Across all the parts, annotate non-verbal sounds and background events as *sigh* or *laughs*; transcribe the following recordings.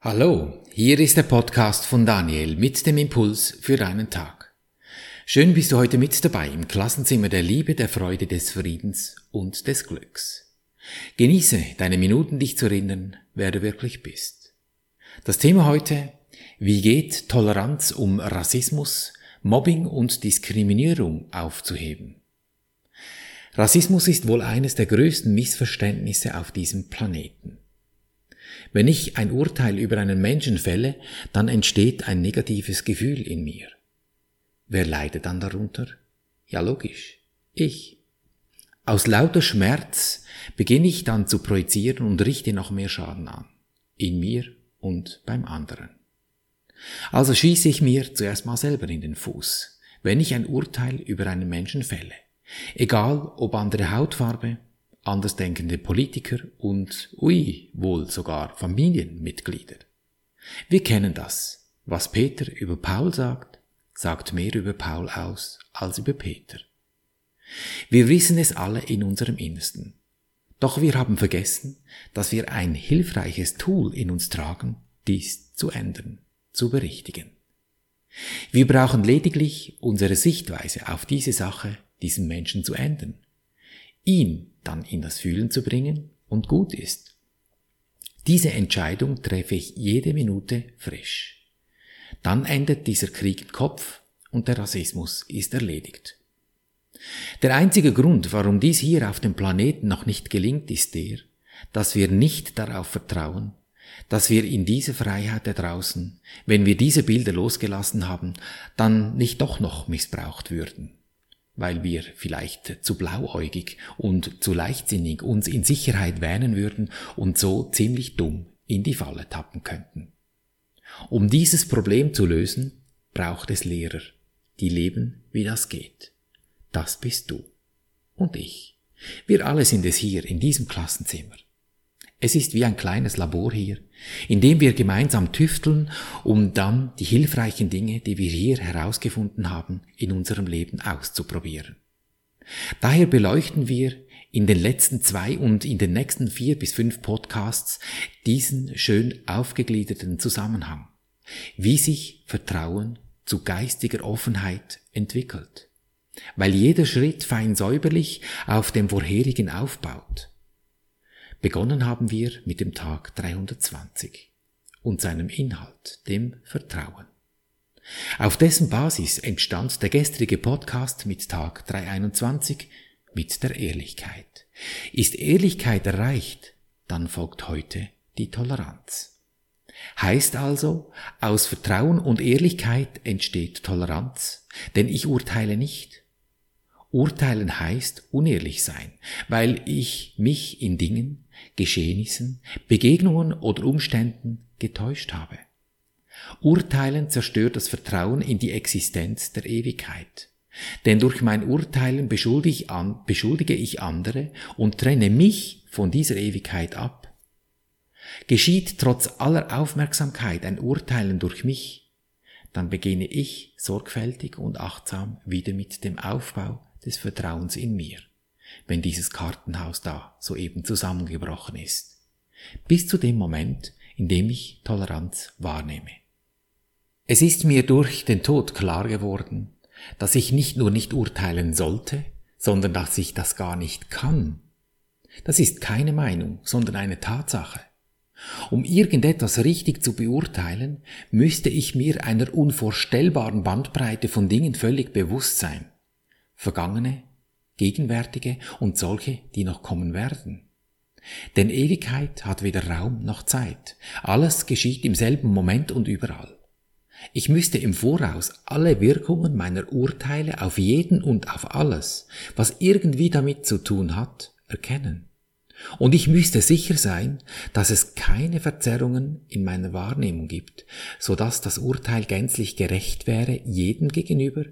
Hallo, hier ist der Podcast von Daniel mit dem Impuls für deinen Tag. Schön bist du heute mit dabei im Klassenzimmer der Liebe, der Freude, des Friedens und des Glücks. Genieße deine Minuten, dich zu erinnern, wer du wirklich bist. Das Thema heute, wie geht Toleranz um Rassismus, Mobbing und Diskriminierung aufzuheben? Rassismus ist wohl eines der größten Missverständnisse auf diesem Planeten. Wenn ich ein Urteil über einen Menschen fälle, dann entsteht ein negatives Gefühl in mir. Wer leidet dann darunter? Ja, logisch. Ich. Aus lauter Schmerz beginne ich dann zu projizieren und richte noch mehr Schaden an. In mir und beim anderen. Also schieße ich mir zuerst mal selber in den Fuß, wenn ich ein Urteil über einen Menschen fälle. Egal ob andere Hautfarbe, andersdenkende Politiker und, ui, wohl sogar Familienmitglieder. Wir kennen das. Was Peter über Paul sagt, sagt mehr über Paul aus als über Peter. Wir wissen es alle in unserem Innersten. Doch wir haben vergessen, dass wir ein hilfreiches Tool in uns tragen, dies zu ändern, zu berichtigen. Wir brauchen lediglich unsere Sichtweise auf diese Sache, diesen Menschen zu ändern, ihn dann in das Fühlen zu bringen und gut ist. Diese Entscheidung treffe ich jede Minute frisch. Dann endet dieser Krieg im Kopf und der Rassismus ist erledigt. Der einzige Grund, warum dies hier auf dem Planeten noch nicht gelingt, ist der, dass wir nicht darauf vertrauen, dass wir in diese Freiheit da draußen, wenn wir diese Bilder losgelassen haben, dann nicht doch noch missbraucht würden weil wir vielleicht zu blauäugig und zu leichtsinnig uns in Sicherheit wähnen würden und so ziemlich dumm in die Falle tappen könnten. Um dieses Problem zu lösen, braucht es Lehrer, die leben, wie das geht. Das bist du. Und ich. Wir alle sind es hier in diesem Klassenzimmer. Es ist wie ein kleines Labor hier, in dem wir gemeinsam tüfteln, um dann die hilfreichen Dinge, die wir hier herausgefunden haben, in unserem Leben auszuprobieren. Daher beleuchten wir in den letzten zwei und in den nächsten vier bis fünf Podcasts diesen schön aufgegliederten Zusammenhang, wie sich Vertrauen zu geistiger Offenheit entwickelt, weil jeder Schritt fein säuberlich auf dem vorherigen aufbaut Begonnen haben wir mit dem Tag 320 und seinem Inhalt, dem Vertrauen. Auf dessen Basis entstand der gestrige Podcast mit Tag 321 mit der Ehrlichkeit. Ist Ehrlichkeit erreicht, dann folgt heute die Toleranz. Heißt also, aus Vertrauen und Ehrlichkeit entsteht Toleranz, denn ich urteile nicht, Urteilen heißt unehrlich sein, weil ich mich in Dingen, Geschehnissen, Begegnungen oder Umständen getäuscht habe. Urteilen zerstört das Vertrauen in die Existenz der Ewigkeit. Denn durch mein Urteilen beschuldige ich, andere und trenne mich von dieser Ewigkeit ab. Geschieht trotz aller Aufmerksamkeit ein Urteilen durch mich, dann beginne ich sorgfältig und achtsam wieder mit dem Aufbau des Vertrauens in mir, wenn dieses Kartenhaus da soeben zusammengebrochen ist, bis zu dem Moment, in dem ich Toleranz wahrnehme. Es ist mir durch den Tod klar geworden, dass ich nicht nur nicht urteilen sollte, sondern dass ich das gar nicht kann. Das ist keine Meinung, sondern eine Tatsache. Um irgendetwas richtig zu beurteilen, müsste ich mir einer unvorstellbaren Bandbreite von Dingen völlig bewusst sein vergangene, gegenwärtige und solche, die noch kommen werden. Denn Ewigkeit hat weder Raum noch Zeit. Alles geschieht im selben Moment und überall. Ich müsste im Voraus alle Wirkungen meiner Urteile auf jeden und auf alles, was irgendwie damit zu tun hat, erkennen. Und ich müsste sicher sein, dass es keine Verzerrungen in meiner Wahrnehmung gibt, so dass das Urteil gänzlich gerecht wäre jedem gegenüber,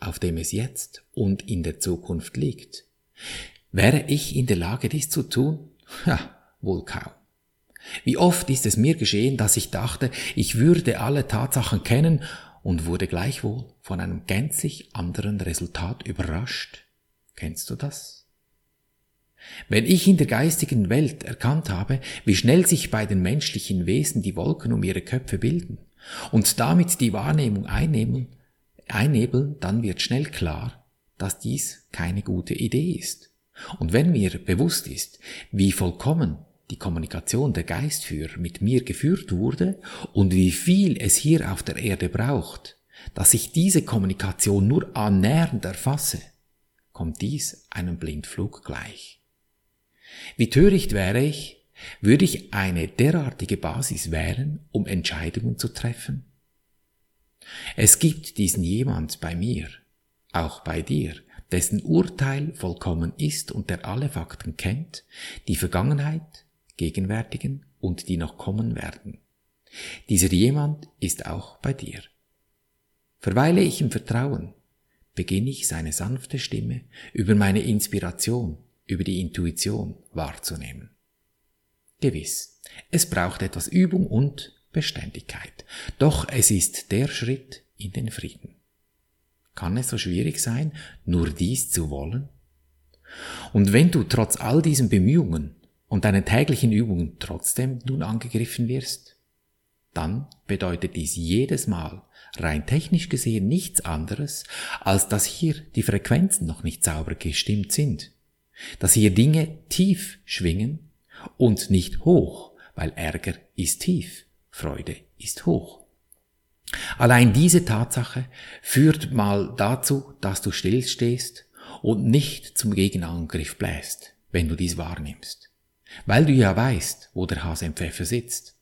auf dem es jetzt und in der Zukunft liegt. Wäre ich in der Lage, dies zu tun? Ja, wohl kaum. Wie oft ist es mir geschehen, dass ich dachte, ich würde alle Tatsachen kennen und wurde gleichwohl von einem gänzlich anderen Resultat überrascht. Kennst du das? Wenn ich in der geistigen Welt erkannt habe, wie schnell sich bei den menschlichen Wesen die Wolken um ihre Köpfe bilden und damit die Wahrnehmung einnehmen, einnebeln, dann wird schnell klar, dass dies keine gute Idee ist. Und wenn mir bewusst ist, wie vollkommen die Kommunikation der Geistführer mit mir geführt wurde und wie viel es hier auf der Erde braucht, dass ich diese Kommunikation nur annähernd erfasse, kommt dies einem Blindflug gleich. Wie töricht wäre ich, würde ich eine derartige Basis wählen, um Entscheidungen zu treffen? Es gibt diesen jemand bei mir, auch bei dir, dessen Urteil vollkommen ist und der alle Fakten kennt, die Vergangenheit, gegenwärtigen und die noch kommen werden. Dieser jemand ist auch bei dir. Verweile ich im Vertrauen, beginne ich seine sanfte Stimme über meine Inspiration, über die Intuition wahrzunehmen. Gewiss, es braucht etwas Übung und Beständigkeit, doch es ist der Schritt in den Frieden. Kann es so schwierig sein, nur dies zu wollen? Und wenn du trotz all diesen Bemühungen und deinen täglichen Übungen trotzdem nun angegriffen wirst, dann bedeutet dies jedes Mal rein technisch gesehen nichts anderes, als dass hier die Frequenzen noch nicht sauber gestimmt sind, dass hier Dinge tief schwingen und nicht hoch, weil Ärger ist tief, Freude ist hoch. Allein diese Tatsache führt mal dazu, dass du stillstehst und nicht zum Gegenangriff bläst, wenn du dies wahrnimmst, weil du ja weißt, wo der Hase im Pfeffer sitzt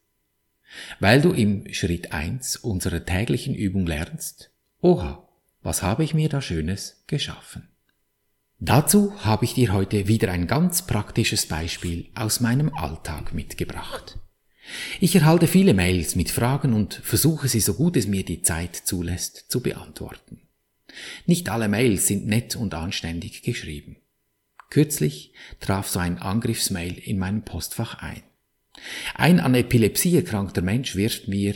weil du im Schritt eins unserer täglichen Übung lernst, oha, was habe ich mir da Schönes geschaffen? Dazu habe ich dir heute wieder ein ganz praktisches Beispiel aus meinem Alltag mitgebracht. Ich erhalte viele Mails mit Fragen und versuche sie so gut es mir die Zeit zulässt zu beantworten. Nicht alle Mails sind nett und anständig geschrieben. Kürzlich traf so ein Angriffsmail in meinem Postfach ein. Ein an Epilepsie erkrankter Mensch wirft mir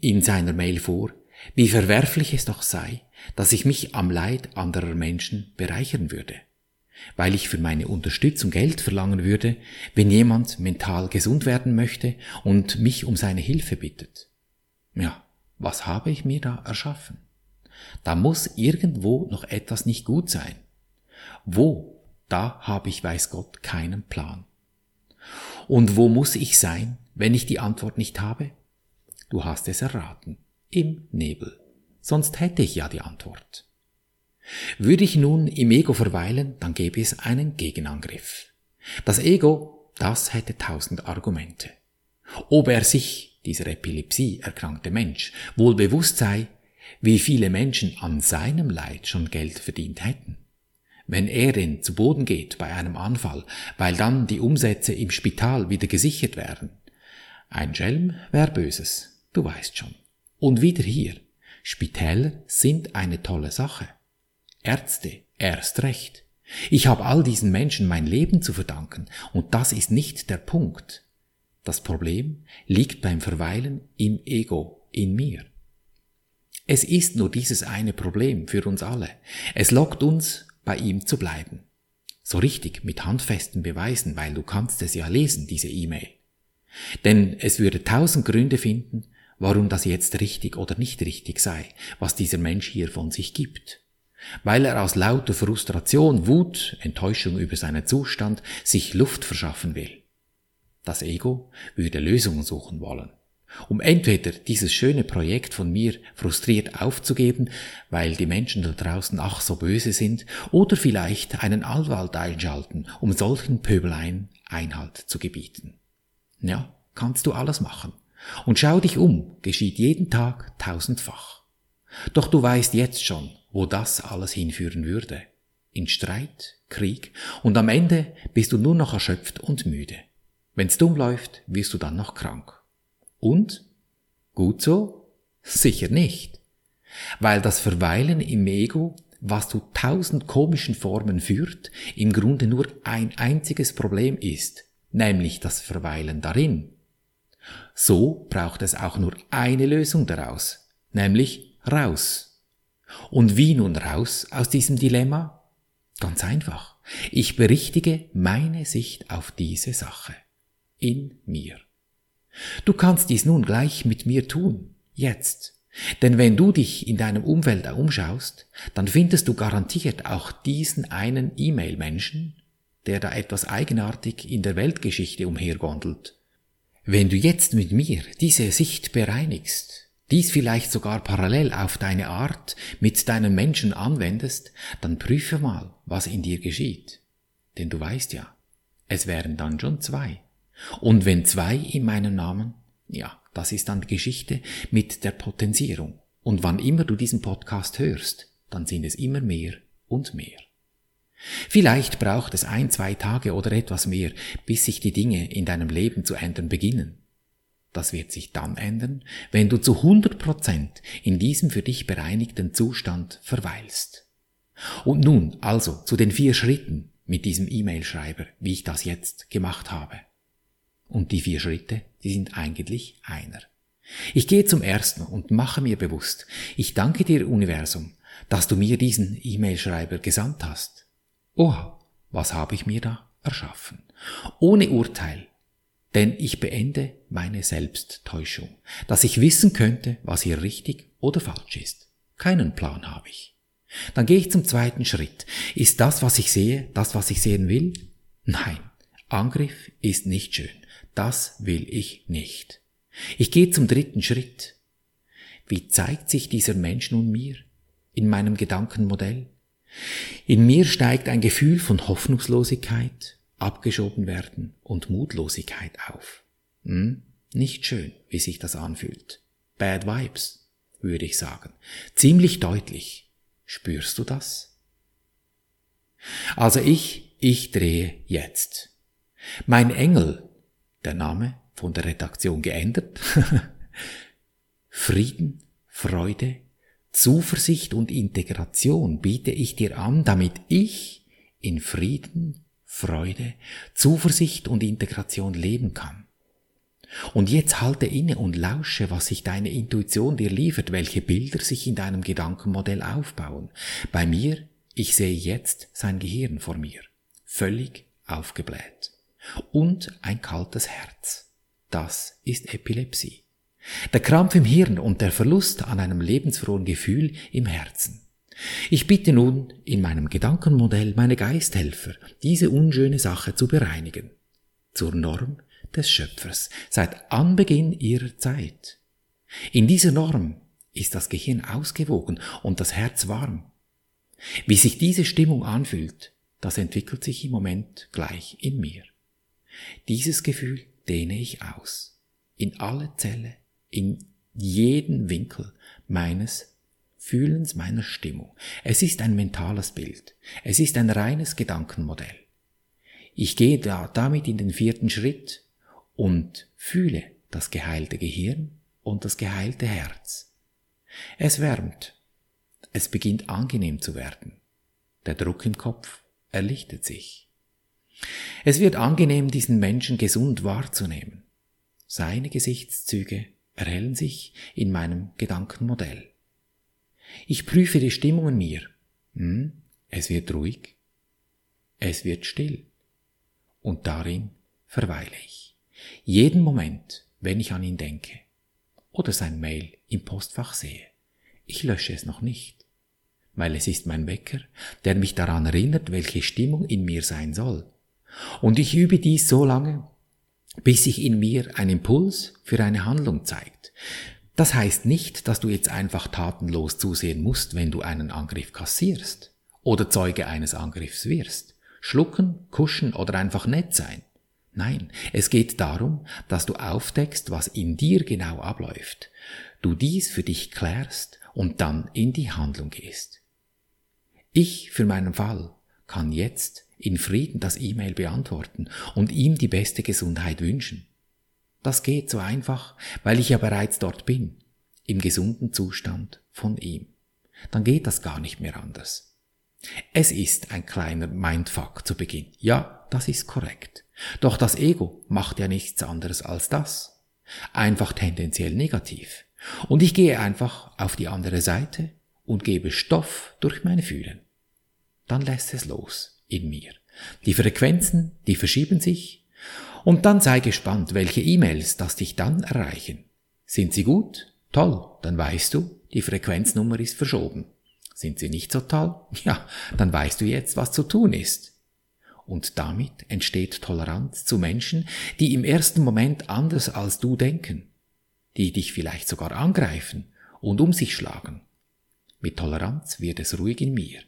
in seiner Mail vor, wie verwerflich es doch sei, dass ich mich am Leid anderer Menschen bereichern würde, weil ich für meine Unterstützung Geld verlangen würde, wenn jemand mental gesund werden möchte und mich um seine Hilfe bittet. Ja, was habe ich mir da erschaffen? Da muss irgendwo noch etwas nicht gut sein. Wo? Da habe ich, weiß Gott, keinen Plan. Und wo muss ich sein, wenn ich die Antwort nicht habe? Du hast es erraten. Im Nebel. Sonst hätte ich ja die Antwort. Würde ich nun im Ego verweilen, dann gäbe es einen Gegenangriff. Das Ego, das hätte tausend Argumente. Ob er sich, dieser Epilepsie erkrankte Mensch, wohl bewusst sei, wie viele Menschen an seinem Leid schon Geld verdient hätten wenn er denn zu Boden geht bei einem Anfall, weil dann die Umsätze im Spital wieder gesichert werden. Ein Schelm wär Böses, du weißt schon. Und wieder hier. Spitäler sind eine tolle Sache. Ärzte erst recht. Ich habe all diesen Menschen mein Leben zu verdanken, und das ist nicht der Punkt. Das Problem liegt beim Verweilen im Ego, in mir. Es ist nur dieses eine Problem für uns alle. Es lockt uns bei ihm zu bleiben. So richtig mit handfesten Beweisen, weil du kannst es ja lesen, diese E-Mail. Denn es würde tausend Gründe finden, warum das jetzt richtig oder nicht richtig sei, was dieser Mensch hier von sich gibt. Weil er aus lauter Frustration, Wut, Enttäuschung über seinen Zustand sich Luft verschaffen will. Das Ego würde Lösungen suchen wollen um entweder dieses schöne Projekt von mir frustriert aufzugeben, weil die Menschen da draußen ach so böse sind, oder vielleicht einen Anwalt einschalten, um solchen Pöbeleien Einhalt zu gebieten. Ja, kannst du alles machen. Und schau dich um, geschieht jeden Tag tausendfach. Doch du weißt jetzt schon, wo das alles hinführen würde. In Streit, Krieg, und am Ende bist du nur noch erschöpft und müde. Wenn's dumm läuft, wirst du dann noch krank. Und? Gut so? Sicher nicht. Weil das Verweilen im Ego, was zu tausend komischen Formen führt, im Grunde nur ein einziges Problem ist, nämlich das Verweilen darin. So braucht es auch nur eine Lösung daraus, nämlich raus. Und wie nun raus aus diesem Dilemma? Ganz einfach. Ich berichtige meine Sicht auf diese Sache. In mir. Du kannst dies nun gleich mit mir tun. Jetzt. Denn wenn du dich in deinem Umfeld umschaust, dann findest du garantiert auch diesen einen E-Mail-Menschen, der da etwas eigenartig in der Weltgeschichte umhergondelt. Wenn du jetzt mit mir diese Sicht bereinigst, dies vielleicht sogar parallel auf deine Art mit deinen Menschen anwendest, dann prüfe mal, was in dir geschieht. Denn du weißt ja, es wären dann schon zwei. Und wenn zwei in meinem Namen, ja, das ist dann die Geschichte mit der Potenzierung. Und wann immer du diesen Podcast hörst, dann sind es immer mehr und mehr. Vielleicht braucht es ein, zwei Tage oder etwas mehr, bis sich die Dinge in deinem Leben zu ändern beginnen. Das wird sich dann ändern, wenn du zu 100 Prozent in diesem für dich bereinigten Zustand verweilst. Und nun also zu den vier Schritten mit diesem E-Mail-Schreiber, wie ich das jetzt gemacht habe. Und die vier Schritte, die sind eigentlich einer. Ich gehe zum ersten und mache mir bewusst, ich danke dir, Universum, dass du mir diesen E-Mail-Schreiber gesandt hast. Oha, was habe ich mir da erschaffen? Ohne Urteil, denn ich beende meine Selbsttäuschung, dass ich wissen könnte, was hier richtig oder falsch ist. Keinen Plan habe ich. Dann gehe ich zum zweiten Schritt. Ist das, was ich sehe, das, was ich sehen will? Nein, Angriff ist nicht schön. Das will ich nicht. Ich gehe zum dritten Schritt. Wie zeigt sich dieser Mensch nun mir? In meinem Gedankenmodell? In mir steigt ein Gefühl von Hoffnungslosigkeit, abgeschoben werden und Mutlosigkeit auf. Hm? Nicht schön, wie sich das anfühlt. Bad Vibes, würde ich sagen. Ziemlich deutlich. Spürst du das? Also ich, ich drehe jetzt. Mein Engel der Name von der Redaktion geändert. *laughs* Frieden, Freude, Zuversicht und Integration biete ich dir an, damit ich in Frieden, Freude, Zuversicht und Integration leben kann. Und jetzt halte inne und lausche, was sich deine Intuition dir liefert, welche Bilder sich in deinem Gedankenmodell aufbauen. Bei mir, ich sehe jetzt sein Gehirn vor mir, völlig aufgebläht und ein kaltes Herz. Das ist Epilepsie. Der Krampf im Hirn und der Verlust an einem lebensfrohen Gefühl im Herzen. Ich bitte nun in meinem Gedankenmodell meine Geisthelfer, diese unschöne Sache zu bereinigen. Zur Norm des Schöpfers seit Anbeginn ihrer Zeit. In dieser Norm ist das Gehirn ausgewogen und das Herz warm. Wie sich diese Stimmung anfühlt, das entwickelt sich im Moment gleich in mir. Dieses Gefühl dehne ich aus. In alle Zelle, in jeden Winkel meines Fühlens, meiner Stimmung. Es ist ein mentales Bild. Es ist ein reines Gedankenmodell. Ich gehe da damit in den vierten Schritt und fühle das geheilte Gehirn und das geheilte Herz. Es wärmt. Es beginnt angenehm zu werden. Der Druck im Kopf erlichtet sich. Es wird angenehm, diesen Menschen gesund wahrzunehmen. Seine Gesichtszüge erhellen sich in meinem Gedankenmodell. Ich prüfe die Stimmung in mir. Hm, es wird ruhig. Es wird still. Und darin verweile ich. Jeden Moment, wenn ich an ihn denke oder sein Mail im Postfach sehe. Ich lösche es noch nicht, weil es ist mein Wecker, der mich daran erinnert, welche Stimmung in mir sein soll. Und ich übe dies so lange, bis sich in mir ein Impuls für eine Handlung zeigt. Das heißt nicht, dass du jetzt einfach tatenlos zusehen musst, wenn du einen Angriff kassierst oder Zeuge eines Angriffs wirst. Schlucken, kuschen oder einfach nett sein. Nein, es geht darum, dass du aufdeckst, was in dir genau abläuft, du dies für dich klärst und dann in die Handlung gehst. Ich für meinen Fall kann jetzt in Frieden das E-Mail beantworten und ihm die beste Gesundheit wünschen. Das geht so einfach, weil ich ja bereits dort bin, im gesunden Zustand von ihm. Dann geht das gar nicht mehr anders. Es ist ein kleiner Mindfuck zu Beginn. Ja, das ist korrekt. Doch das Ego macht ja nichts anderes als das. Einfach tendenziell negativ. Und ich gehe einfach auf die andere Seite und gebe Stoff durch meine Fühlen. Dann lässt es los in mir. Die Frequenzen, die verschieben sich. Und dann sei gespannt, welche E-Mails das dich dann erreichen. Sind sie gut? Toll, dann weißt du, die Frequenznummer ist verschoben. Sind sie nicht so toll? *laughs* Ja, dann weißt du jetzt, was zu tun ist. Und damit entsteht Toleranz zu Menschen, die im ersten Moment anders als du denken, die dich vielleicht sogar angreifen und um sich schlagen. Mit Toleranz wird es ruhig in mir.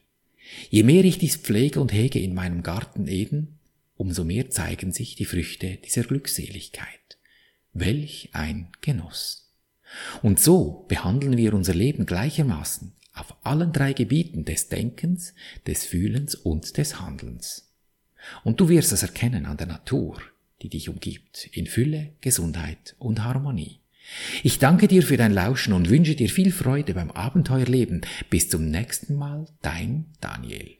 Je mehr ich dies pflege und hege in meinem Garten Eden, umso mehr zeigen sich die Früchte dieser Glückseligkeit. Welch ein Genuss. Und so behandeln wir unser Leben gleichermaßen auf allen drei Gebieten des Denkens, des Fühlens und des Handelns. Und du wirst es erkennen an der Natur, die dich umgibt, in Fülle, Gesundheit und Harmonie. Ich danke dir für dein Lauschen und wünsche dir viel Freude beim Abenteuerleben. Bis zum nächsten Mal, dein Daniel.